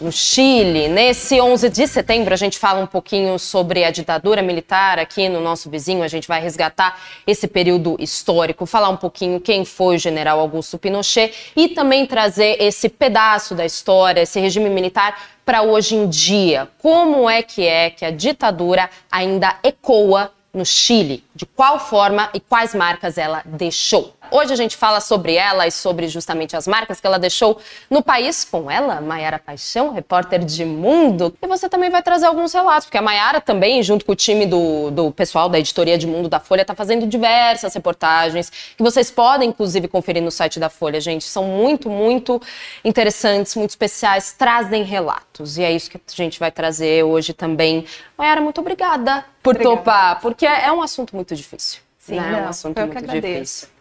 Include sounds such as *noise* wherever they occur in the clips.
no Chile. Nesse 11 de setembro, a gente fala um pouquinho sobre a ditadura militar aqui no nosso vizinho. A gente vai resgatar esse período histórico, falar um pouquinho quem foi o general Augusto Pinochet e também trazer esse pedaço da história, esse regime militar para hoje em dia. Como é que é que a ditadura ainda ecoa no Chile? De qual forma e quais marcas ela deixou? Hoje a gente fala sobre ela e sobre justamente as marcas que ela deixou no país com ela, Maiara Paixão, repórter de Mundo. E você também vai trazer alguns relatos, porque a Maiara também, junto com o time do, do pessoal da editoria de Mundo da Folha, está fazendo diversas reportagens que vocês podem, inclusive, conferir no site da Folha, gente. São muito, muito interessantes, muito especiais, trazem relatos. E é isso que a gente vai trazer hoje também. Maiara, muito obrigada por obrigada. topar, porque é um assunto muito difícil. Sim, né? é um assunto muito difícil.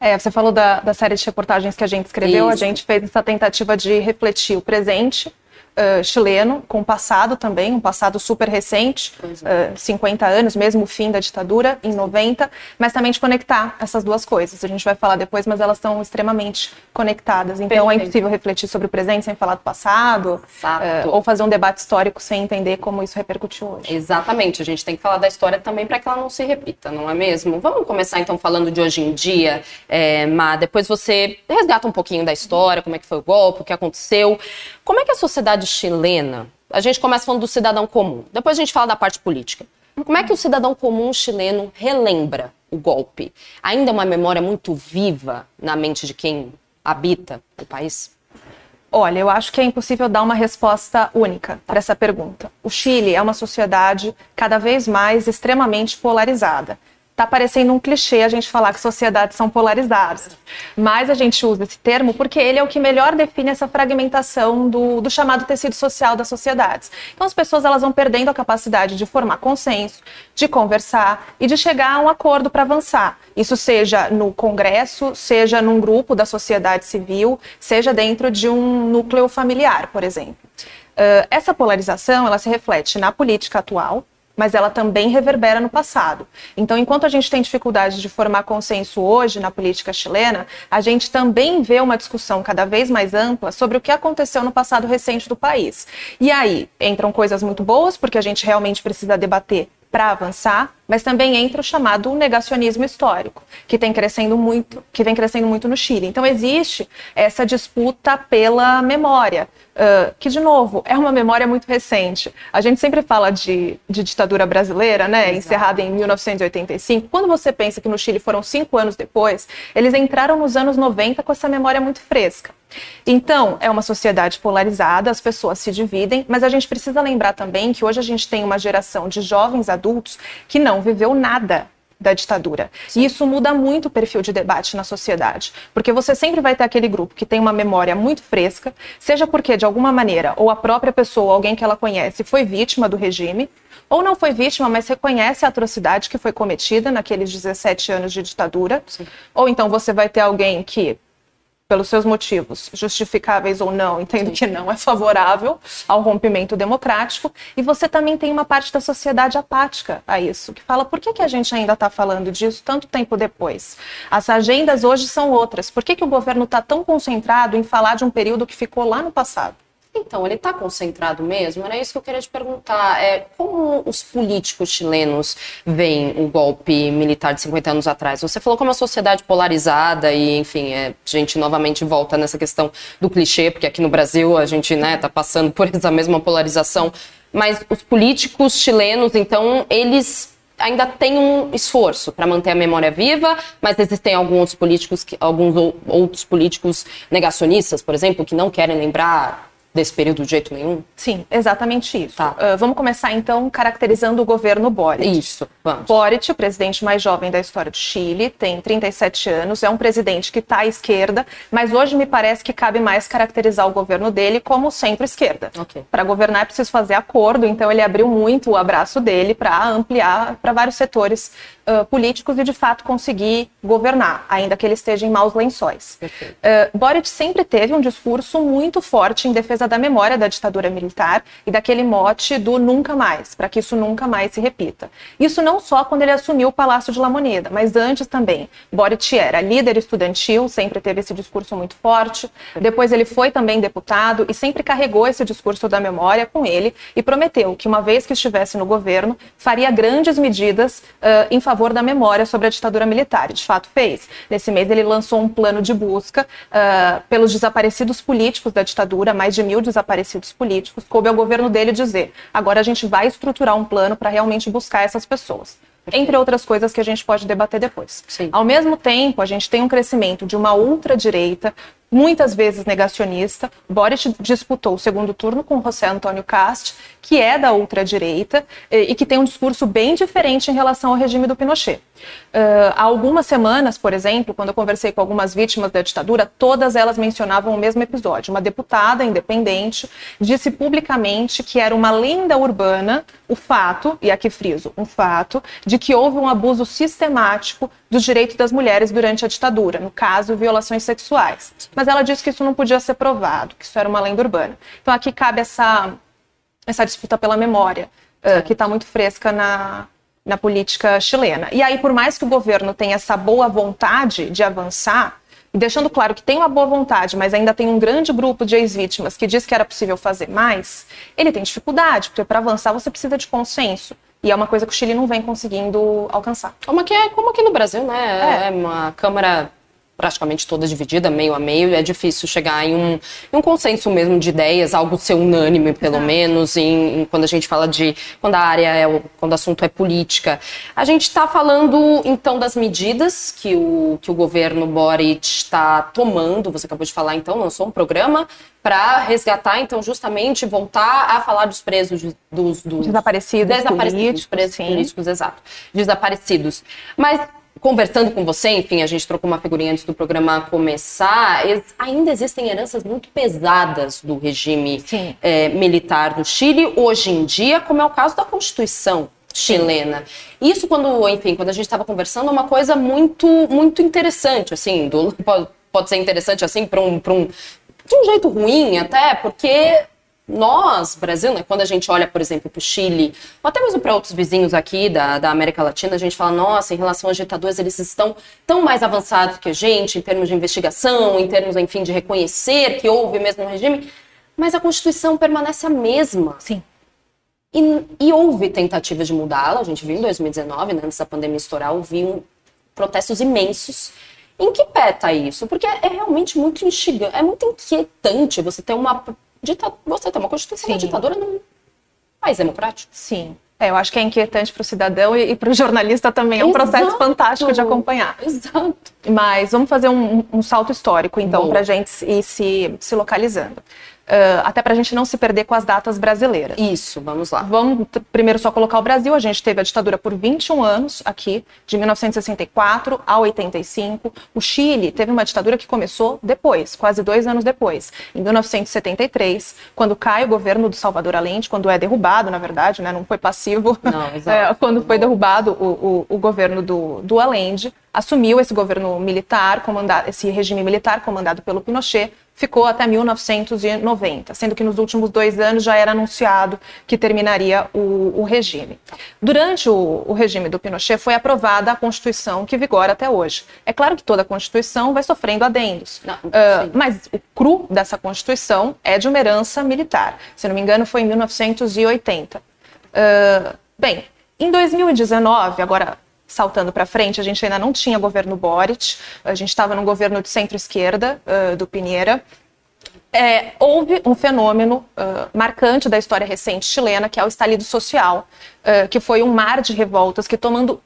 É, você falou da, da série de reportagens que a gente escreveu, Isso. a gente fez essa tentativa de refletir o presente uh, chileno, com o passado também, um passado super recente, uh, 50 anos, mesmo o fim da ditadura, em 90, mas também de conectar essas duas coisas. A gente vai falar depois, mas elas estão extremamente conectadas. Então Perfeito. é impossível refletir sobre o presente sem falar do passado, uh, ou fazer um debate histórico sem entender como isso repercutiu hoje. Exatamente, a gente tem que falar da história também para que ela não se repita, não é mesmo? Vamos começar então falando de hoje em dia, é, Má, depois você resgata um pouquinho da história, como é que foi o golpe, o que aconteceu. Como é que a sociedade chilena, a gente começa falando do cidadão comum, depois a gente fala da parte política. Como é que o cidadão comum chileno relembra o golpe? Ainda é uma memória muito viva na mente de quem habita o país? Olha, eu acho que é impossível dar uma resposta única para essa pergunta. O Chile é uma sociedade cada vez mais extremamente polarizada tá parecendo um clichê a gente falar que sociedades são polarizadas. Mas a gente usa esse termo porque ele é o que melhor define essa fragmentação do, do chamado tecido social das sociedades. Então as pessoas elas vão perdendo a capacidade de formar consenso, de conversar e de chegar a um acordo para avançar. Isso seja no Congresso, seja num grupo da sociedade civil, seja dentro de um núcleo familiar, por exemplo. Uh, essa polarização ela se reflete na política atual, mas ela também reverbera no passado. Então, enquanto a gente tem dificuldade de formar consenso hoje na política chilena, a gente também vê uma discussão cada vez mais ampla sobre o que aconteceu no passado recente do país. E aí entram coisas muito boas, porque a gente realmente precisa debater para avançar, mas também entra o chamado negacionismo histórico, que tem crescendo muito, que vem crescendo muito no Chile. Então existe essa disputa pela memória, uh, que de novo é uma memória muito recente. A gente sempre fala de, de ditadura brasileira, né, Exato. encerrada em 1985. Quando você pensa que no Chile foram cinco anos depois, eles entraram nos anos 90 com essa memória muito fresca. Então, é uma sociedade polarizada, as pessoas se dividem, mas a gente precisa lembrar também que hoje a gente tem uma geração de jovens adultos que não viveu nada da ditadura. Sim. E isso muda muito o perfil de debate na sociedade, porque você sempre vai ter aquele grupo que tem uma memória muito fresca, seja porque de alguma maneira ou a própria pessoa, alguém que ela conhece, foi vítima do regime, ou não foi vítima, mas reconhece a atrocidade que foi cometida naqueles 17 anos de ditadura, Sim. ou então você vai ter alguém que pelos seus motivos, justificáveis ou não, entendo que não é favorável ao rompimento democrático. E você também tem uma parte da sociedade apática a isso, que fala por que, que a gente ainda está falando disso tanto tempo depois? As agendas hoje são outras. Por que, que o governo está tão concentrado em falar de um período que ficou lá no passado? Então, ele está concentrado mesmo? Era isso que eu queria te perguntar. É, como os políticos chilenos veem o golpe militar de 50 anos atrás? Você falou que é uma sociedade polarizada e, enfim, é, a gente novamente volta nessa questão do clichê, porque aqui no Brasil a gente está né, tá passando por *laughs* essa mesma polarização. Mas os políticos chilenos, então, eles ainda têm um esforço para manter a memória viva, mas existem alguns políticos, alguns outros políticos negacionistas, por exemplo, que não querem lembrar desse período de jeito nenhum? Sim, exatamente isso. Tá. Uh, vamos começar então caracterizando o governo Boric. Isso, vamos. Boric, o presidente mais jovem da história do Chile, tem 37 anos, é um presidente que está à esquerda, mas hoje me parece que cabe mais caracterizar o governo dele como centro-esquerda. Okay. Para governar é preciso fazer acordo, então ele abriu muito o abraço dele para ampliar para vários setores uh, políticos e, de fato, conseguir governar, ainda que ele esteja em maus lençóis. Uh, Boric sempre teve um discurso muito forte em defesa da memória da ditadura militar e daquele mote do nunca mais, para que isso nunca mais se repita. Isso não só quando ele assumiu o Palácio de La Moneda, mas antes também. Boric era líder estudantil, sempre teve esse discurso muito forte. Depois ele foi também deputado e sempre carregou esse discurso da memória com ele e prometeu que, uma vez que estivesse no governo, faria grandes medidas uh, em favor da memória sobre a ditadura militar. E, de fato, fez. Nesse mês, ele lançou um plano de busca uh, pelos desaparecidos políticos da ditadura, mais de mil desaparecidos políticos. Coube ao governo dele dizer: agora a gente vai estruturar um plano para realmente buscar essas pessoas entre outras coisas que a gente pode debater depois. Sim. Ao mesmo tempo, a gente tem um crescimento de uma ultradireita muitas vezes negacionista. Boric disputou o segundo turno com José Antônio Cast, que é da ultradireita e que tem um discurso bem diferente em relação ao regime do Pinochet. Uh, há algumas semanas, por exemplo, quando eu conversei com algumas vítimas da ditadura, todas elas mencionavam o mesmo episódio. Uma deputada independente disse publicamente que era uma lenda urbana o fato, e aqui friso, um fato, de que houve um abuso sistemático dos direitos das mulheres durante a ditadura, no caso, violações sexuais. Mas ela disse que isso não podia ser provado, que isso era uma lenda urbana. Então aqui cabe essa, essa disputa pela memória, uh, que está muito fresca na, na política chilena. E aí, por mais que o governo tenha essa boa vontade de avançar, e deixando claro que tem uma boa vontade, mas ainda tem um grande grupo de ex-vítimas que diz que era possível fazer mais, ele tem dificuldade, porque para avançar você precisa de consenso. E é uma coisa que o Chile não vem conseguindo alcançar. Como aqui, é, como aqui no Brasil, né? É, é uma Câmara praticamente toda dividida, meio a meio, e é difícil chegar em um, em um consenso mesmo de ideias, algo ser unânime, pelo Exato. menos, em, em, quando a gente fala de. quando a área é o, quando o assunto é política. A gente está falando, então, das medidas que o, que o governo Boric está tomando. Você acabou de falar, então, lançou um programa para resgatar, então, justamente voltar a falar dos presos, dos, dos desaparecidos, desaparecidos políticos, presos sim. políticos, exato, desaparecidos. Mas conversando com você, enfim, a gente trocou uma figurinha antes do programa começar, ainda existem heranças muito pesadas do regime é, militar do Chile hoje em dia, como é o caso da Constituição chilena. Isso quando, enfim, quando a gente estava conversando, é uma coisa muito, muito interessante, assim, do, *laughs* pode, pode ser interessante assim para um, um, de um jeito ruim até, porque nós, Brasil, né, quando a gente olha, por exemplo, para o Chile, ou até mesmo para outros vizinhos aqui da, da América Latina, a gente fala, nossa, em relação às ditaduras, eles estão tão mais avançados que a gente, em termos de investigação, em termos, enfim, de reconhecer que houve mesmo um regime, mas a Constituição permanece a mesma. Sim. E, e houve tentativas de mudá-la, a gente viu em 2019, né, antes da pandemia estourar, houve um, protestos imensos. Em que pé tá isso? Porque é realmente muito instigante, é muito inquietante você ter uma dita, você tem uma constituição da ditadura num país democrático. Sim. É, eu acho que é inquietante para o cidadão e, e para o jornalista também. É um Exato. processo fantástico de acompanhar. Exato. Mas vamos fazer um, um salto histórico, então, para a gente ir se, se localizando. Uh, até para a gente não se perder com as datas brasileiras. Isso, vamos lá. Vamos primeiro só colocar o Brasil. A gente teve a ditadura por 21 anos aqui, de 1964 a 85. O Chile teve uma ditadura que começou depois, quase dois anos depois, em 1973, quando cai o governo do Salvador Allende, quando é derrubado, na verdade, né, não foi passivo, não, *laughs* é, quando foi derrubado o, o, o governo do, do Allende, assumiu esse governo militar, comandado, esse regime militar comandado pelo Pinochet, ficou até 1990, sendo que nos últimos dois anos já era anunciado que terminaria o, o regime. Durante o, o, regime do Pinochet foi aprovada a Constituição que vigora até hoje. É claro que toda a Constituição vai sofrendo adendos, não, uh, mas o cru dessa Constituição é de uma herança militar. Se não me engano, foi em 1980. Uh, ah, bem, em 2019, agora saltando para frente, a gente ainda não tinha governo Boric, a gente estava num governo de centro-esquerda, uh, do Pinheira. É, houve um fenômeno uh, marcante da história recente chilena, que é o estalido social, uh, que foi um mar de revoltas que, tomando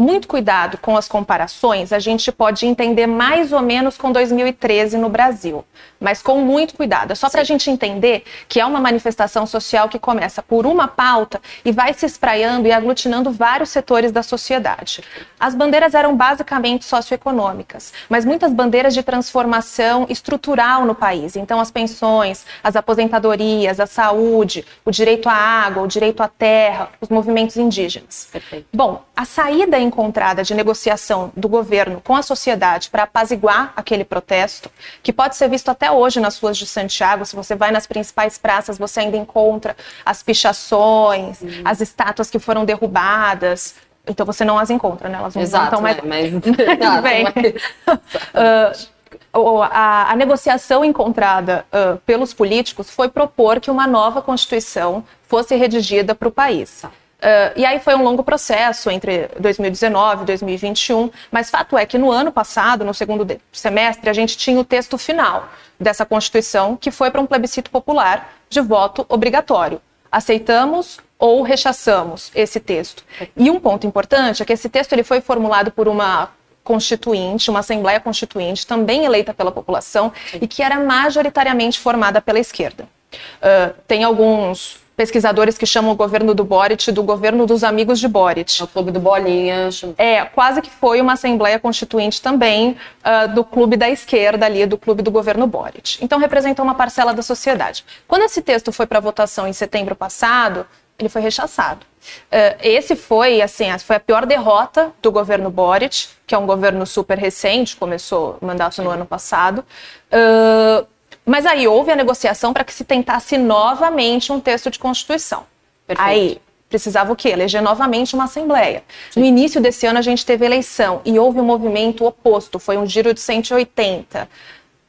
muito cuidado com as comparações, a gente pode entender mais ou menos com 2013 no Brasil, mas com muito cuidado. É só para a gente entender que é uma manifestação social que começa por uma pauta e vai se espraiando e aglutinando vários setores da sociedade. As bandeiras eram basicamente socioeconômicas, mas muitas bandeiras de transformação estrutural no país. Então, as pensões, as aposentadorias, a saúde, o direito à água, o direito à terra, os movimentos indígenas. Perfeito. Bom, a saída em encontrada de negociação do governo com a sociedade para apaziguar aquele protesto, que pode ser visto até hoje nas ruas de Santiago. Se você vai nas principais praças, você ainda encontra as pichações, uhum. as estátuas que foram derrubadas. Então você não as encontra, né? Elas não Exato, estão mais. Né? Mas... *laughs* *laughs* Exato, Bem, mas... *laughs* uh, a, a, negociação encontrada uh, pelos políticos foi propor que uma nova Constituição fosse redigida para o país. Uh, e aí foi um longo processo entre 2019 e 2021, mas fato é que no ano passado, no segundo semestre, a gente tinha o texto final dessa Constituição, que foi para um plebiscito popular de voto obrigatório. Aceitamos ou rechaçamos esse texto. E um ponto importante é que esse texto ele foi formulado por uma constituinte, uma Assembleia Constituinte, também eleita pela população e que era majoritariamente formada pela esquerda. Uh, tem alguns pesquisadores que chamam o governo do Boric do governo dos amigos de Boric. É o clube do Bolinha. É, quase que foi uma Assembleia Constituinte também uh, do clube da esquerda ali, do clube do governo Boric. Então representou uma parcela da sociedade. Quando esse texto foi para votação em setembro passado, ele foi rechaçado. Uh, esse foi, assim, foi a pior derrota do governo Boric, que é um governo super recente, começou o mandato no ano passado. Uh, mas aí houve a negociação para que se tentasse novamente um texto de Constituição. Perfeito. Aí precisava o quê? Eleger novamente uma Assembleia. Sim. No início desse ano a gente teve eleição e houve um movimento oposto, foi um giro de 180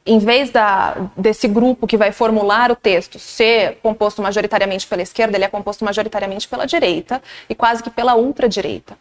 em vez da, desse grupo que vai formular o texto ser composto majoritariamente pela esquerda, ele é composto majoritariamente pela direita e quase que pela ultradireita.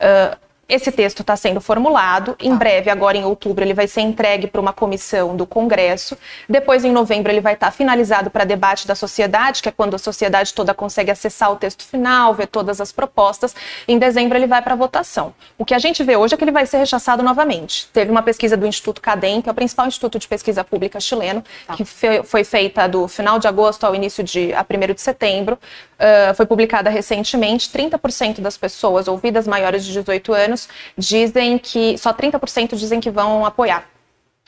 Uh, esse texto está sendo formulado. Em tá. breve, agora em outubro, ele vai ser entregue para uma comissão do Congresso. Depois, em novembro, ele vai estar tá finalizado para debate da sociedade, que é quando a sociedade toda consegue acessar o texto final, ver todas as propostas. Em dezembro, ele vai para votação. O que a gente vê hoje é que ele vai ser rechaçado novamente. Teve uma pesquisa do Instituto Cadem, que é o principal instituto de pesquisa pública chileno, tá. que foi feita do final de agosto ao início de a 1 de setembro. Uh, foi publicada recentemente. 30% das pessoas ouvidas maiores de 18 anos anos dizem que só 30% dizem que vão apoiar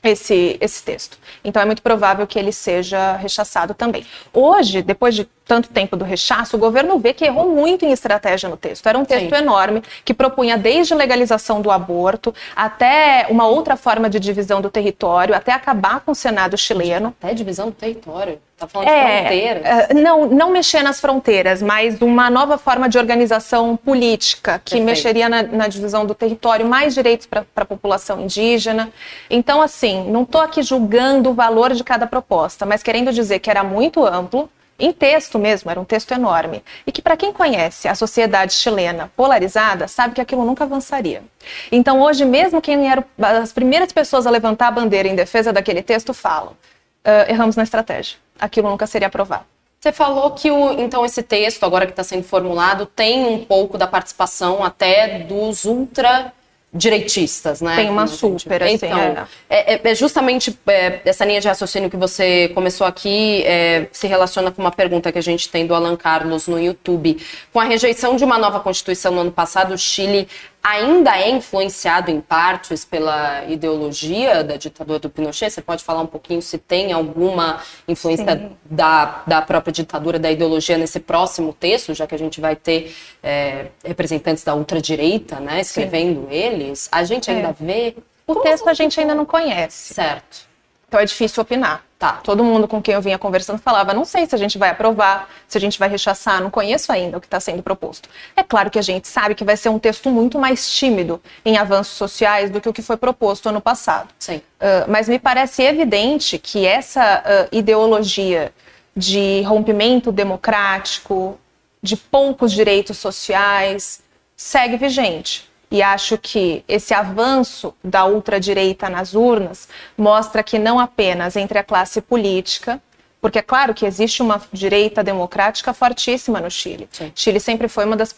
esse, esse texto. Então é muito provável que ele seja rechaçado também. Hoje, depois de tanto tempo do rechaço, o governo vê que errou muito em estratégia no texto. Era um texto Sim. enorme que propunha desde legalização do aborto até uma outra forma de divisão do território, até acabar com o Senado chileno. Até divisão do território. Tá falando é, de fronteiras? É, não, não mexer nas fronteiras, mas uma nova forma de organização política que Perfeito. mexeria na, na, divisão do território, mais direitos para a população indígena. Então, assim, não estou aqui julgando o valor de cada proposta, mas querendo dizer que era muito amplo, em texto mesmo, era um texto enorme. E que, para quem conhece a sociedade chilena polarizada, sabe que aquilo nunca avançaria. Então, hoje, mesmo quem era as primeiras pessoas a levantar a bandeira em defesa daquele texto falam: uh, erramos na estratégia. Aquilo nunca seria aprovado. Você falou que o, então esse texto, agora que está sendo formulado, tem um pouco da participação até dos ultra direitistas, né? Tem uma super, assim, então, é. É, é, é justamente é, essa linha de raciocínio que você começou aqui é, se relaciona com uma pergunta que a gente tem do Alan Carlos no YouTube. Com a rejeição de uma nova Constituição no ano passado, o Chile ainda é influenciado em partes pela ideologia da ditadura do Pinochet? Você pode falar um pouquinho se tem alguma influência da, da própria ditadura, da ideologia nesse próximo texto, já que a gente vai ter é, representantes da ultradireita né, escrevendo Sim. eles? A gente ainda é. vê. O texto a gente ainda não conhece. Certo. Então é difícil opinar. Tá, todo mundo com quem eu vinha conversando falava: não sei se a gente vai aprovar, se a gente vai rechaçar, não conheço ainda o que está sendo proposto. É claro que a gente sabe que vai ser um texto muito mais tímido em avanços sociais do que o que foi proposto ano passado. Sim. Uh, mas me parece evidente que essa uh, ideologia de rompimento democrático, de poucos direitos sociais, segue vigente. E acho que esse avanço da ultradireita nas urnas mostra que não apenas entre a classe política, porque é claro que existe uma direita democrática fortíssima no Chile. Sim. Chile sempre foi uma das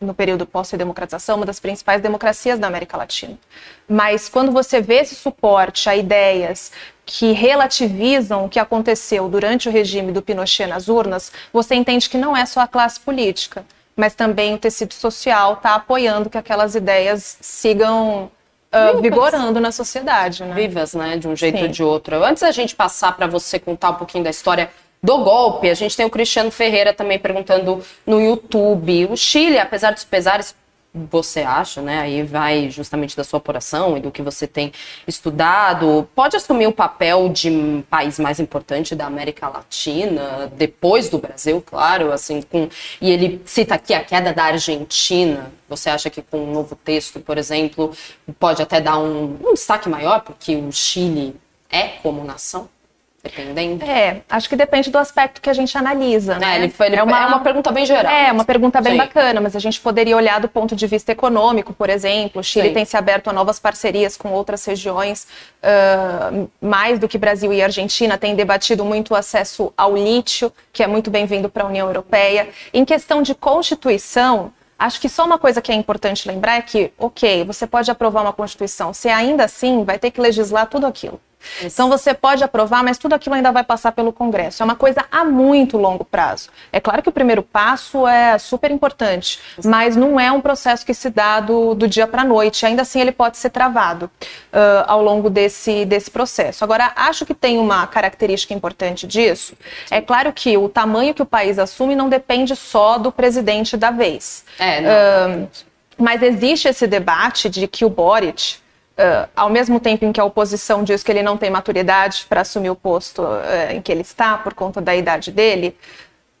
no período pós-democratização, uma das principais democracias da América Latina. Mas quando você vê esse suporte a ideias que relativizam o que aconteceu durante o regime do Pinochet nas urnas, você entende que não é só a classe política mas também o tecido social está apoiando que aquelas ideias sigam uh, vigorando na sociedade. Né? Vivas, né? De um jeito Sim. ou de outro. Antes da gente passar para você contar um pouquinho da história do golpe, a gente tem o Cristiano Ferreira também perguntando no YouTube. O Chile, apesar dos pesares você acha, né? Aí vai justamente da sua apuração e do que você tem estudado. Pode assumir o papel de país mais importante da América Latina, depois do Brasil, claro, assim, com e ele cita aqui a queda da Argentina. Você acha que com um novo texto, por exemplo, pode até dar um, um destaque maior porque o Chile é como nação? Dependendo. É, acho que depende do aspecto que a gente analisa. É, né? ele foi, ele é, uma, é uma pergunta bem geral. É, uma pergunta bem Sim. bacana, mas a gente poderia olhar do ponto de vista econômico, por exemplo. O Chile Sim. tem se aberto a novas parcerias com outras regiões, uh, mais do que Brasil e Argentina, tem debatido muito o acesso ao lítio, que é muito bem-vindo para a União Europeia. Em questão de Constituição, Acho que só uma coisa que é importante lembrar é que, ok, você pode aprovar uma Constituição, você ainda assim vai ter que legislar tudo aquilo. Então você pode aprovar, mas tudo aquilo ainda vai passar pelo Congresso. É uma coisa a muito longo prazo. É claro que o primeiro passo é super importante, mas não é um processo que se dá do, do dia para a noite. Ainda assim, ele pode ser travado uh, ao longo desse, desse processo. Agora, acho que tem uma característica importante disso. É claro que o tamanho que o país assume não depende só do presidente da vez. É, não. Uh, mas existe esse debate de que o Boric Uh, ao mesmo tempo em que a oposição diz que ele não tem maturidade para assumir o posto uh, em que ele está, por conta da idade dele,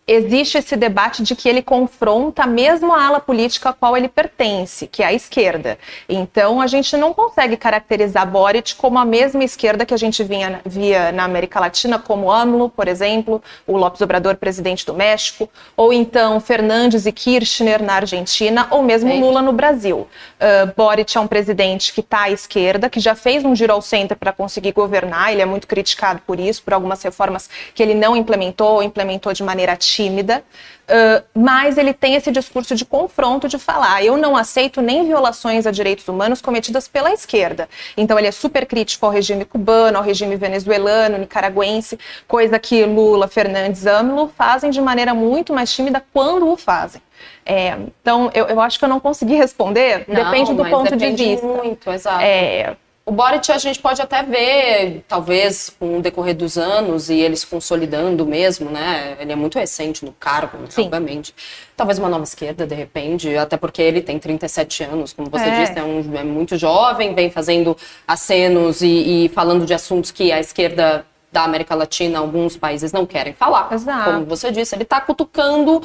existe esse debate de que ele confronta mesmo a ala política a qual ele pertence, que é a esquerda. Então, a gente não consegue caracterizar Boric como a mesma esquerda que a gente vinha, via na América Latina, como AMLO, por exemplo, o Lopes Obrador, presidente do México, ou então Fernandes e Kirchner na Argentina, ou mesmo Sim. Lula no Brasil. Uh, Boric é um presidente que está à esquerda, que já fez um giro ao centro para conseguir governar, ele é muito criticado por isso, por algumas reformas que ele não implementou, ou implementou de maneira ativa tímida, uh, mas ele tem esse discurso de confronto de falar: eu não aceito nem violações a direitos humanos cometidas pela esquerda. Então ele é super crítico ao regime cubano, ao regime venezuelano, nicaragüense, coisa que Lula, Fernandes, AMLO fazem de maneira muito mais tímida quando o fazem. É, então, eu, eu, acho que eu não consegui *laughs* responder. Não, depende do ponto depende de vista. Muito, exato. É, o Boric a gente pode até ver, talvez com o decorrer dos anos e eles consolidando mesmo, né? Ele é muito recente no cargo, Sim. obviamente. Talvez uma nova esquerda, de repente, até porque ele tem 37 anos, como você é. disse, é, um, é muito jovem, vem fazendo acenos e, e falando de assuntos que a esquerda da América Latina, alguns países não querem falar. Exato. Como você disse, ele está cutucando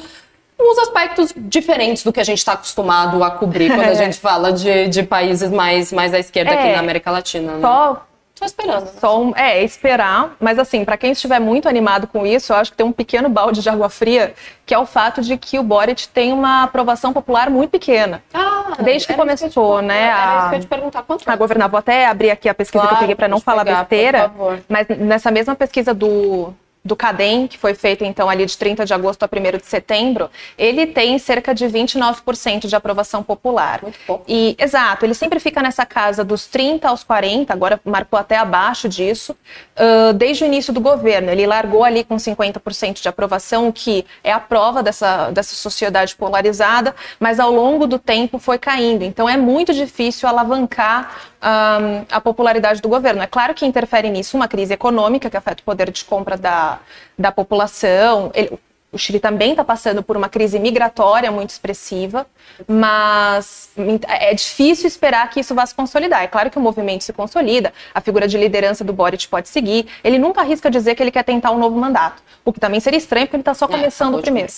uns aspectos diferentes do que a gente está acostumado a cobrir quando a *laughs* gente fala de, de países mais, mais à esquerda é, aqui na América Latina. Né? Só Só esperando. Né? Só um, é, esperar. Mas assim, para quem estiver muito animado com isso, eu acho que tem um pequeno balde de água fria, que é o fato de que o Boric tem uma aprovação popular muito pequena. Ah, Desde que começou, te, né? Era a, isso que eu te perguntar. Quanto a governar. Vou até abrir aqui a pesquisa claro, que eu peguei para não falar pegar, besteira. Mas nessa mesma pesquisa do do CADEM, que foi feito então ali de 30 de agosto a 1 de setembro, ele tem cerca de 29% de aprovação popular. Muito pouco. E, exato, ele sempre fica nessa casa dos 30 aos 40, agora marcou até abaixo disso, uh, desde o início do governo. Ele largou ali com 50% de aprovação, que é a prova dessa, dessa sociedade polarizada, mas ao longo do tempo foi caindo. Então é muito difícil alavancar um, a popularidade do governo. É claro que interfere nisso uma crise econômica que afeta o poder de compra da, da população. Ele, o Chile também está passando por uma crise migratória muito expressiva, mas é difícil esperar que isso vá se consolidar. É claro que o movimento se consolida, a figura de liderança do Boric pode seguir. Ele nunca arrisca dizer que ele quer tentar um novo mandato, o que também seria estranho porque ele está só é, começando é, o primeiro.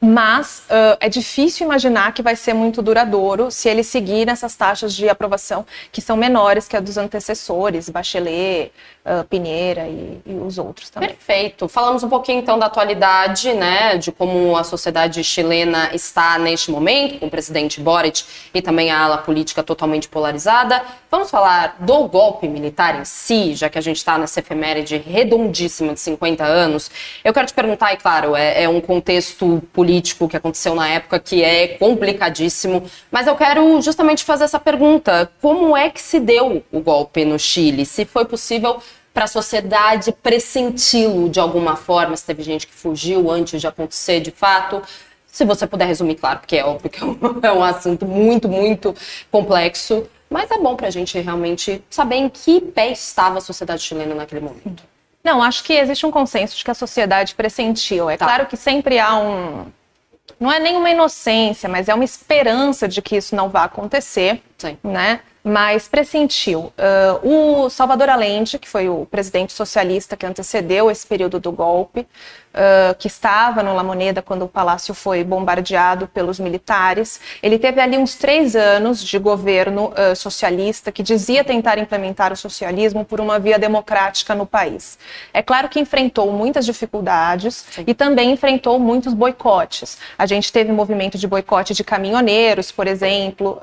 Mas uh, é difícil imaginar que vai ser muito duradouro se ele seguir nessas taxas de aprovação que são menores que a dos antecessores, Bachelet, uh, Pinheira e, e, os outros também. Perfeito. Falamos um pouquinho então da atualidade, né, de como a sociedade chilena está neste momento, com o presidente Boric e também a ala política totalmente polarizada. Vamos falar do golpe militar em si, já que a gente está nessa efeméride redondíssima de 50 anos. Eu quero te perguntar, e claro, é, é um contexto político que aconteceu na época que é complicadíssimo, mas eu quero justamente fazer essa pergunta: como é que se deu o golpe no Chile? Se foi possível para a sociedade pressenti-lo de alguma forma, se teve gente que fugiu antes de acontecer de fato. Se você puder resumir, claro, porque é óbvio que é *laughs* um, é um assunto muito, muito complexo, mas é bom para a gente realmente saber em que pé estava a sociedade chilena naquele momento. Não, acho que existe um consenso de que a sociedade pressentiu. É tá. claro que sempre há um, não é nenhuma inocência, mas é uma esperança de que isso não vá acontecer, Sim. né? Mas pressentiu. Uh, o Salvador Allende, que foi o presidente socialista que antecedeu esse período do golpe, uh, que estava no La Moneda quando o palácio foi bombardeado pelos militares. Ele teve ali uns três anos de governo uh, socialista que dizia tentar implementar o socialismo por uma via democrática no país. É claro que enfrentou muitas dificuldades Sim. e também enfrentou muitos boicotes. A gente teve movimento de boicote de caminhoneiros, por exemplo,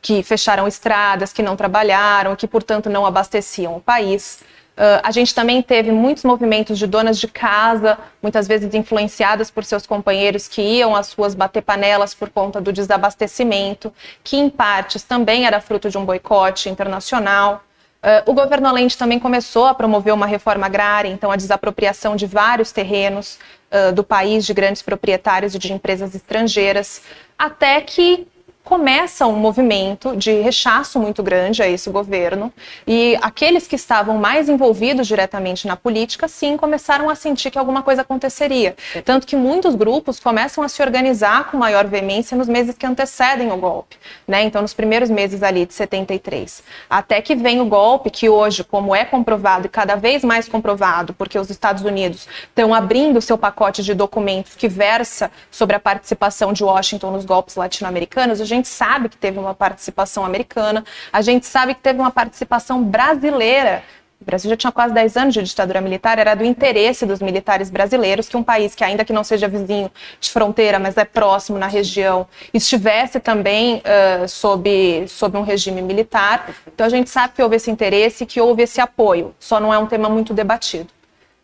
que fecharam estradas, que não trabalharam, que portanto não abasteciam o país. Uh, a gente também teve muitos movimentos de donas de casa, muitas vezes influenciadas por seus companheiros que iam às ruas bater panelas por conta do desabastecimento, que em partes também era fruto de um boicote internacional. Uh, o governo Allende também começou a promover uma reforma agrária, então a desapropriação de vários terrenos uh, do país de grandes proprietários e de empresas estrangeiras, até que começa um movimento de rechaço muito grande a esse governo e aqueles que estavam mais envolvidos diretamente na política, sim, começaram a sentir que alguma coisa aconteceria. Tanto que muitos grupos começam a se organizar com maior veemência nos meses que antecedem o golpe, né? Então, nos primeiros meses ali de 73. Até que vem o golpe, que hoje, como é comprovado e cada vez mais comprovado, porque os Estados Unidos estão abrindo seu pacote de documentos que versa sobre a participação de Washington nos golpes latino-americanos, a gente sabe que teve uma participação americana, a gente sabe que teve uma participação brasileira. O Brasil já tinha quase 10 anos de ditadura militar, era do interesse dos militares brasileiros que um país que, ainda que não seja vizinho de fronteira, mas é próximo na região, estivesse também uh, sob, sob um regime militar. Então a gente sabe que houve esse interesse, que houve esse apoio, só não é um tema muito debatido.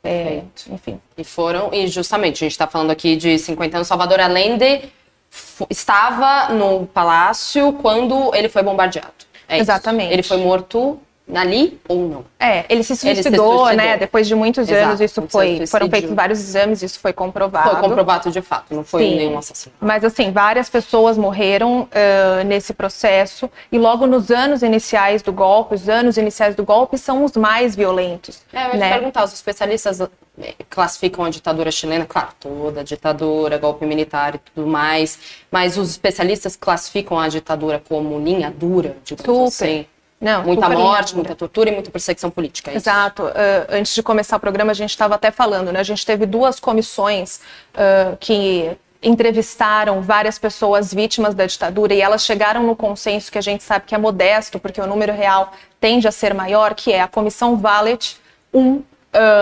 É, enfim. E foram, e justamente, a gente está falando aqui de 50 anos, Salvador Allende estava no palácio quando ele foi bombardeado. É Exatamente. Isso. Ele foi morto ali ou não? É, ele se suicidou, ele se né? Depois de muitos Exato, anos, isso foi. Foram feitos vários exames, isso foi comprovado. Foi comprovado de fato, não foi Sim. nenhum assassinato. Mas assim, várias pessoas morreram uh, nesse processo e logo nos anos iniciais do golpe, os anos iniciais do golpe são os mais violentos. É, eu ia né? perguntar, os especialistas classificam a ditadura chilena, claro, toda ditadura, golpe militar e tudo mais, mas os especialistas classificam a ditadura como linha dura, digamos Super. assim. Não, muita morte, muita tortura e muita perseguição política. É Exato. Uh, antes de começar o programa, a gente estava até falando, né? A gente teve duas comissões uh, que entrevistaram várias pessoas vítimas da ditadura e elas chegaram no consenso que a gente sabe que é modesto, porque o número real tende a ser maior, que é a Comissão Valet 1, uh,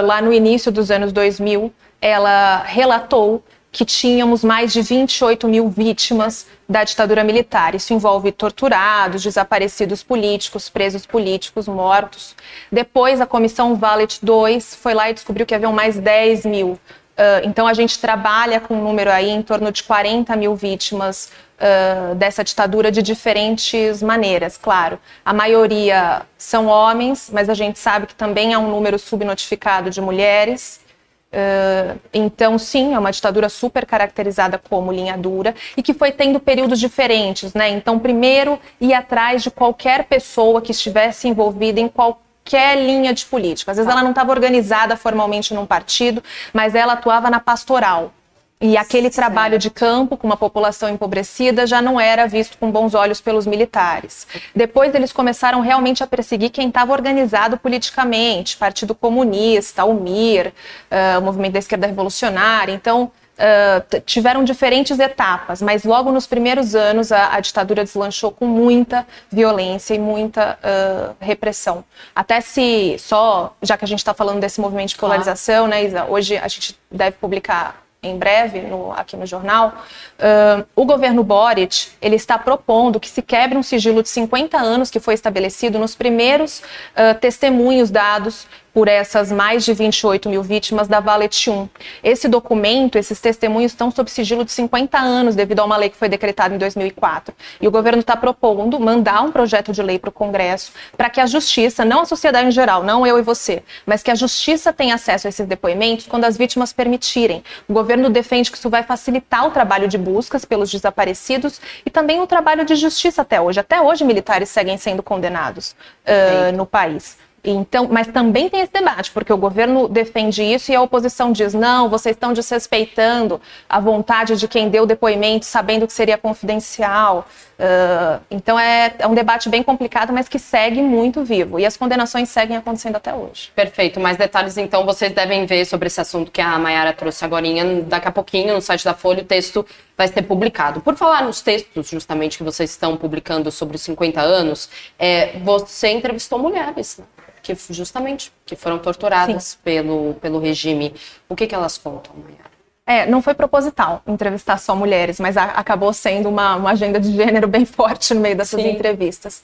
lá no início dos anos 2000, ela relatou que tínhamos mais de 28 mil vítimas da ditadura militar. Isso envolve torturados, desaparecidos políticos, presos políticos, mortos. Depois, a Comissão Valet 2 foi lá e descobriu que haviam mais 10 mil. Uh, então, a gente trabalha com um número aí em torno de 40 mil vítimas uh, dessa ditadura de diferentes maneiras, claro. A maioria são homens, mas a gente sabe que também há um número subnotificado de mulheres. Uh, então, sim, é uma ditadura super caracterizada como linha dura e que foi tendo períodos diferentes, né? Então, primeiro, ir atrás de qualquer pessoa que estivesse envolvida em qualquer linha de política. Às vezes, ela não estava organizada formalmente num partido, mas ela atuava na pastoral. E aquele trabalho de campo com uma população empobrecida já não era visto com bons olhos pelos militares. Depois eles começaram realmente a perseguir quem estava organizado politicamente, Partido Comunista, o MIR, uh, o Movimento da Esquerda Revolucionária. Então, Uh, tiveram diferentes etapas, mas logo nos primeiros anos a, a ditadura deslanchou com muita violência e muita uh, repressão. Até se só, já que a gente está falando desse movimento de polarização, né, Isa? Hoje a gente deve publicar em breve no, aqui no jornal, uh, o governo Boric ele está propondo que se quebre um sigilo de 50 anos que foi estabelecido nos primeiros uh, testemunhos dados por essas mais de 28 mil vítimas da Valet 1. Esse documento, esses testemunhos estão sob sigilo de 50 anos devido a uma lei que foi decretada em 2004. E o governo está propondo mandar um projeto de lei para o Congresso para que a justiça, não a sociedade em geral, não eu e você, mas que a justiça tenha acesso a esses depoimentos quando as vítimas permitirem. O governo defende que isso vai facilitar o trabalho de buscas pelos desaparecidos e também o trabalho de justiça até hoje. Até hoje, militares seguem sendo condenados uh, no país. Então, mas também tem esse debate, porque o governo defende isso e a oposição diz: não, vocês estão desrespeitando a vontade de quem deu depoimento, sabendo que seria confidencial. Uh, então é, é, um debate bem complicado, mas que segue muito vivo. E as condenações seguem acontecendo até hoje. Perfeito. Mais detalhes, então, vocês devem ver sobre esse assunto que a Mayara trouxe agora. Daqui a pouquinho, no site da Folha, o texto vai ser publicado. Por falar nos textos, justamente, que vocês estão publicando sobre os 50 anos, é, você entrevistou mulheres, né? Que justamente que foram torturadas pelo, pelo regime. O que, que elas contam, Mayara? É, não foi proposital entrevistar só mulheres, mas a, acabou sendo uma, uma, agenda de gênero bem *laughs* forte no meio dessas Sim. entrevistas.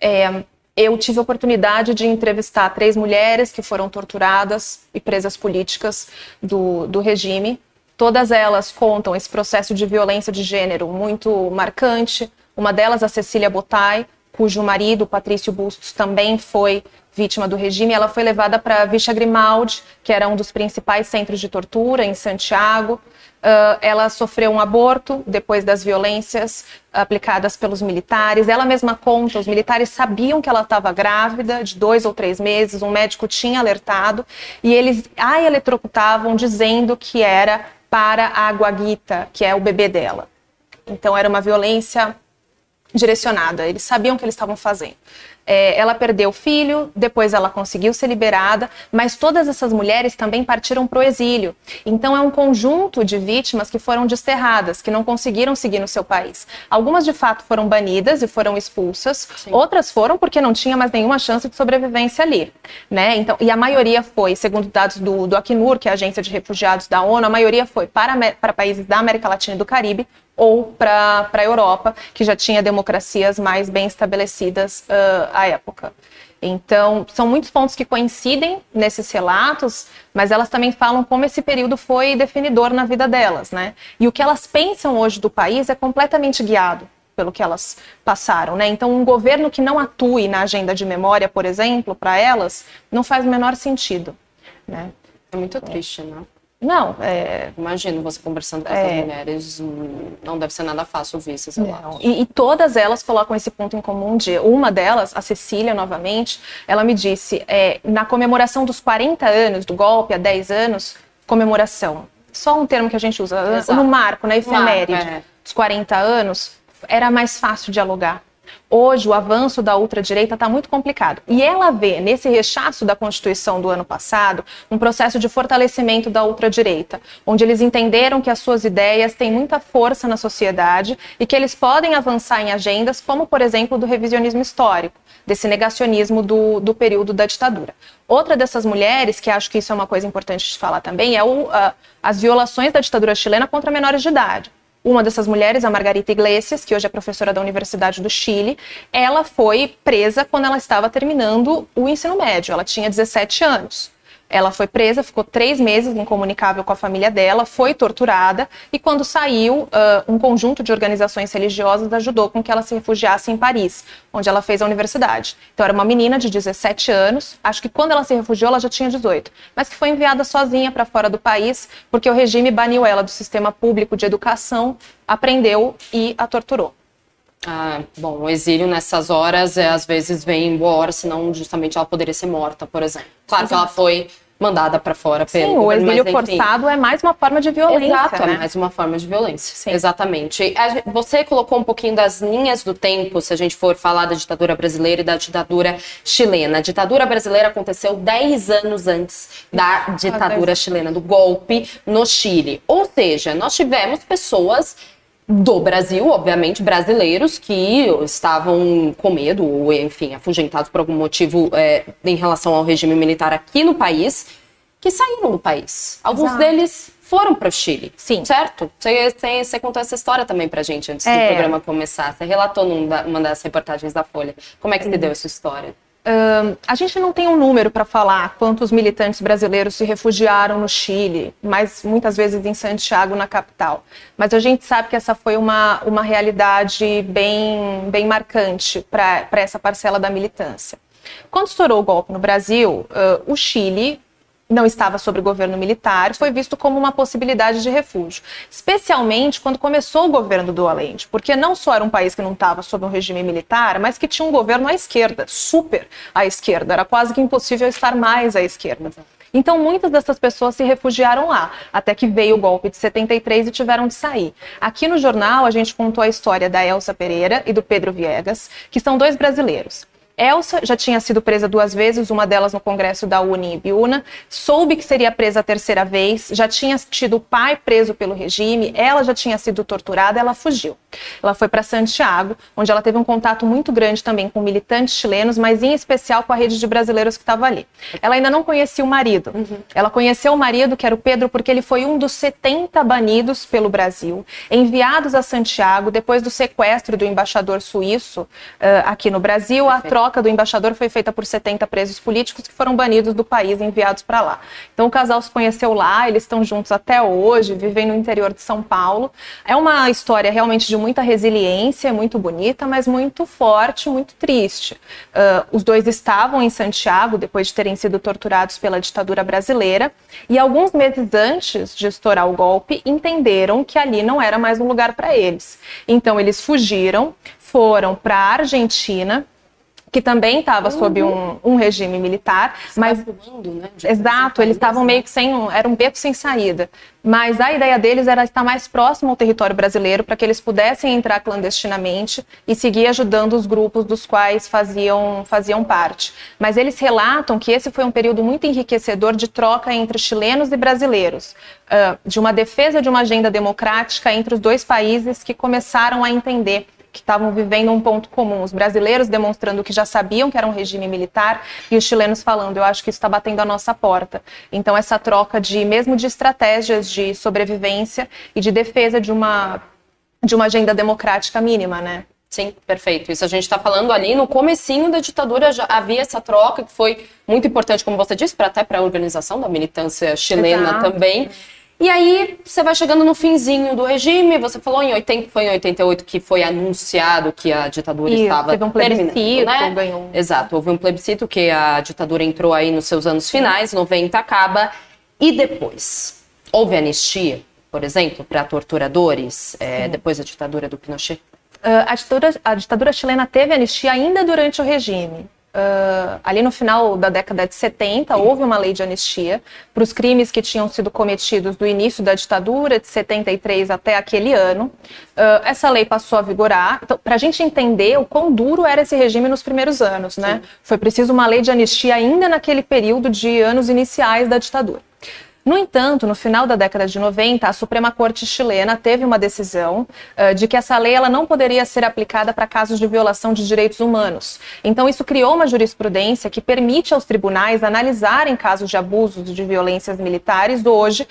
É, eu tive a oportunidade de entrevistar três mulheres que foram torturadas e presas políticas do, do regime. Todas elas contam esse processo de violência de gênero muito marcante. Uma delas, a Cecília Botai, cujo marido, Patrício Bustos, também foi vítima do regime. Ela foi levada para Vicha Grimaldi, que era um dos principais centros de tortura em Santiago. Uh, ela sofreu um aborto depois das violências aplicadas pelos militares. Ela mesma conta: os militares sabiam que ela estava grávida de dois ou três meses, um médico tinha alertado e eles a eletrocutavam dizendo que era para a Guaguita, que é o bebê dela. Então era uma violência direcionada. Eles sabiam o que eles estavam fazendo. É, ela perdeu o filho, depois ela conseguiu ser liberada, mas todas essas mulheres também partiram para o exílio. Então é um conjunto de vítimas que foram desterradas, que não conseguiram seguir no seu país. Algumas de fato foram banidas e foram expulsas, Sim. outras foram porque não tinha mais nenhuma chance de sobrevivência ali, né? Então, e a maioria foi, segundo dados do, do Acnur, que é a agência de refugiados da ONU, a maioria foi para, para países da América Latina e do Caribe, ou para a Europa, que já tinha democracias mais bem estabelecidas uh, à época. Então, são muitos pontos que coincidem nesses relatos, mas elas também falam como esse período foi definidor na vida delas, né? E o que elas pensam hoje do país é completamente guiado pelo que elas passaram, né? Então, um governo que não atue na agenda de memória, por exemplo, para elas, não faz o menor sentido, né? É muito triste, né? Não, é... Imagino você conversando com é... essas mulheres, não deve ser nada fácil ouvir esses relatos. E, e, todas elas colocam esse ponto em comum de, uma delas, a Cecília, novamente, ela me disse, é, na comemoração dos 40 anos do golpe, há 10 anos, comemoração, só um termo que a gente usa, Exato. no marco, na efeméride marco, é. dos 40 anos, era mais fácil dialogar Hoje, o avanço da ultradireita está muito complicado. E ela vê, nesse rechaço da Constituição do ano passado, um processo de fortalecimento da ultradireita, onde eles entenderam que as suas ideias têm muita força na sociedade e que eles podem avançar em agendas como, por exemplo, do revisionismo histórico, desse negacionismo do, do período da ditadura. Outra dessas mulheres, que acho que isso é uma coisa importante de falar também, é o, as violações da ditadura chilena contra menores de idade. Uma dessas mulheres, a Margarita Iglesias, que hoje é professora da Universidade do Chile, ela foi presa quando ela estava terminando o ensino médio. Ela tinha 17 anos. Ela foi presa, ficou três meses incomunicável com a família dela, foi torturada e quando saiu, uh, um conjunto de organizações religiosas ajudou com que ela se refugiasse em Paris, onde ela fez a universidade. Então era uma menina de 17 anos, acho que quando ela se refugiou ela já tinha 18, mas que foi enviada sozinha para fora do país porque o regime baniu ela do sistema público de educação, aprendeu e a torturou. Ah, bom, o exílio nessas horas é, às vezes vem em boa hora, senão justamente ela poderia ser morta, por exemplo. Claro Exato. que ela foi mandada para fora pelo Sim, o exílio mas, forçado é mais uma forma de violência. Exato, né? é mais uma forma de violência. Sim. Exatamente. Você colocou um pouquinho das linhas do tempo, se a gente for falar da ditadura brasileira e da ditadura chilena. A ditadura brasileira aconteceu 10 anos antes da ditadura chilena, do golpe no Chile. Ou seja, nós tivemos pessoas do Brasil, obviamente, brasileiros que estavam com medo, ou enfim, afugentados por algum motivo é, em relação ao regime militar aqui no país, que saíram do país. Alguns Exato. deles foram para o Chile. Sim. Certo? Você, você, você, contou essa história também pra gente antes é. do programa começar. Você relatou numa das reportagens da Folha. Como é que você deu essa história? Uh, a gente não tem um número para falar quantos militantes brasileiros se refugiaram no Chile, mas muitas vezes em Santiago, na capital. Mas a gente sabe que essa foi uma, uma realidade bem, bem marcante para essa parcela da militância. Quando estourou o golpe no Brasil, uh, o Chile não estava sob governo militar, foi visto como uma possibilidade de refúgio, especialmente quando começou o governo do Allende, porque não só era um país que não estava sob um regime militar, mas que tinha um governo à esquerda, super à esquerda, era quase que impossível estar mais à esquerda. Então, muitas dessas pessoas se refugiaram lá, até que veio o golpe de 73 e tiveram de sair. Aqui no jornal, a gente contou a história da Elsa Pereira e do Pedro Viegas, que são dois brasileiros. Elsa já tinha sido presa duas vezes, uma delas no Congresso da Uni Biúna, soube que seria presa a terceira vez, já tinha tido o pai preso pelo regime, ela já tinha sido torturada, ela fugiu. Ela foi para Santiago, onde ela teve um contato muito grande também com militantes chilenos, mas em especial com a rede de brasileiros que estava ali. Ela ainda não conhecia o marido. Uhum. Ela conheceu o marido, que era o Pedro, porque ele foi um dos 70 banidos pelo Brasil, enviados a Santiago depois do sequestro do embaixador suíço uh, aqui no Brasil. A troca troca do embaixador foi feita por 70 presos políticos que foram banidos do país e enviados para lá. Então o casal se conheceu lá, eles estão juntos até hoje, vivem no interior de São Paulo. É uma história realmente de muita resiliência, muito bonita, mas muito forte, muito triste. Uh, os dois estavam em Santiago depois de terem sido torturados pela ditadura brasileira e alguns meses antes de estourar o golpe entenderam que ali não era mais um lugar para eles. Então eles fugiram, foram para a Argentina que também estava uhum. sob um, um, regime militar, mas né? exato, eles estavam meio que sem era um beco sem saída. Mas a ideia deles era estar mais próximo ao território brasileiro para que eles pudessem entrar clandestinamente e seguir ajudando os grupos dos quais faziam faziam parte. Mas eles relatam que esse foi um período muito enriquecedor de troca entre chilenos e brasileiros, de uma defesa de uma agenda democrática entre os dois países que começaram a entender que estavam vivendo um ponto comum. Os brasileiros demonstrando que já sabiam que era um regime militar e os chilenos falando, eu acho que isso está batendo a nossa porta. Então, essa troca de, mesmo de estratégias de sobrevivência e de defesa de uma, de uma agenda democrática mínima, né? Sim, perfeito. Isso a gente está falando ali no comecinho da ditadura já havia essa troca que foi muito importante, como você disse, para até para a organização da militância chilena Exato. também. E aí você vai chegando no finzinho do regime, você falou em 80, foi em 88 que foi anunciado que a ditadura Isso, estava teve um plebiscito, né? ganhou. Exato, houve um plebiscito que a ditadura entrou aí nos seus anos finais, 90 acaba, e depois houve anistia, por exemplo, para torturadores, é, depois da ditadura do Pinochet? Uh, a, ditadura, a ditadura chilena teve anistia ainda durante o regime. Uh, ali no final da década de 70, houve uma lei de anistia para os crimes que tinham sido cometidos do início da ditadura, de 73 até aquele ano. Uh, essa lei passou a vigorar. Então, para a gente entender o quão duro era esse regime nos primeiros anos, né? Foi preciso uma lei de anistia ainda naquele período de anos iniciais da ditadura. No entanto, no final da década de 90, a Suprema Corte chilena teve uma decisão uh, de que essa lei ela não poderia ser aplicada para casos de violação de direitos humanos. Então, isso criou uma jurisprudência que permite aos tribunais analisarem casos de abusos de violências militares hoje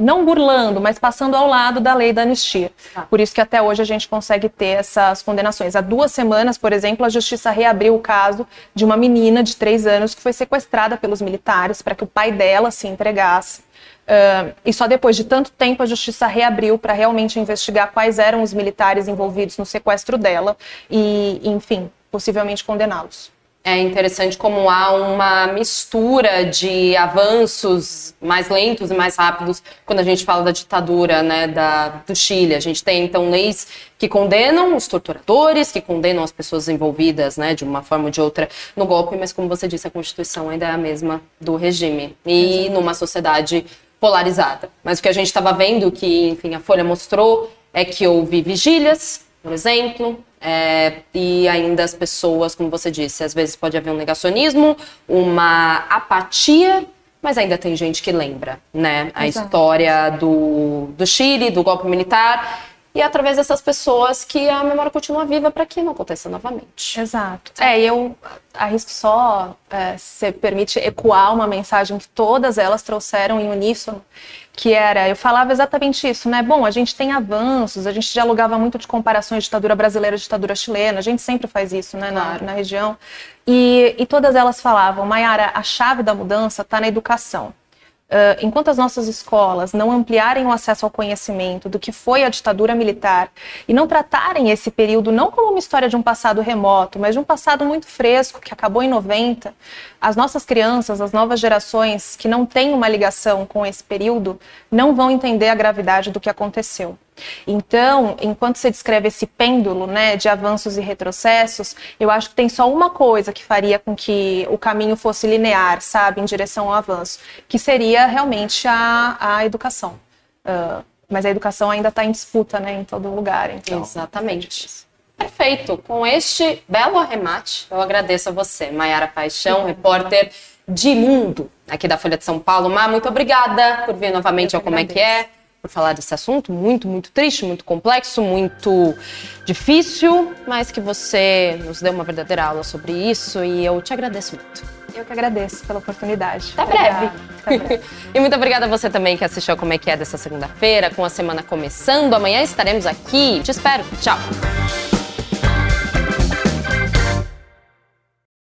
não burlando, mas passando ao lado da lei da anistia. Ah. Por isso que até hoje a gente consegue ter essas condenações. Há duas semanas, por exemplo, a justiça reabriu o caso de uma menina de três anos que foi sequestrada pelos militares para que o pai dela se entregasse. Uh, e só depois de tanto tempo a justiça reabriu para realmente investigar quais eram os militares envolvidos no sequestro dela e, enfim, possivelmente condená-los. É interessante como há uma mistura de avanços mais lentos e mais rápidos quando a gente fala da ditadura né, da, do Chile. A gente tem, então, leis que condenam os torturadores, que condenam as pessoas envolvidas né, de uma forma ou de outra no golpe, mas, como você disse, a Constituição ainda é a mesma do regime. E numa sociedade polarizada. Mas o que a gente estava vendo, que enfim a Folha mostrou, é que houve vigílias, por exemplo, é, e ainda as pessoas, como você disse, às vezes pode haver um negacionismo, uma apatia, mas ainda tem gente que lembra, né? A Exato. história do, do Chile, do golpe militar e é através dessas pessoas que a memória continua viva para que não aconteça novamente. Exato. É, eu arrisco só, é, se permite, ecoar uma mensagem que todas elas trouxeram em uníssono, que era, eu falava exatamente isso, né? Bom, a gente tem avanços, a gente dialogava muito de comparações de ditadura brasileira e ditadura chilena, a gente sempre faz isso, né, claro. na, na região. E, e todas elas falavam, Mayara, a chave da mudança está na educação. Uh, enquanto as nossas escolas não ampliarem o acesso ao conhecimento do que foi a ditadura militar e não tratarem esse período não como uma história de um passado remoto, mas de um passado muito fresco que acabou em 90, as nossas crianças, as novas gerações que não têm uma ligação com esse período, não vão entender a gravidade do que aconteceu. Então, enquanto você descreve esse pêndulo né, de avanços e retrocessos, eu acho que tem só uma coisa que faria com que o caminho fosse linear, sabe, em direção ao avanço, que seria realmente a, a educação. Uh, mas a educação ainda está em disputa né, em todo lugar. Então, Exatamente. É Perfeito. Com este belo arremate, eu agradeço a você, Maiara Paixão, repórter de Mundo, aqui da Folha de São Paulo. Mar, muito obrigada por vir novamente ao Como é que é por falar desse assunto muito, muito triste, muito complexo, muito difícil, mas que você nos deu uma verdadeira aula sobre isso e eu te agradeço muito. Eu que agradeço pela oportunidade. Até breve. Breve. *laughs* e muito obrigada a você também que assistiu Como é que é dessa segunda-feira, com a semana começando. Amanhã estaremos aqui. Te espero. Tchau.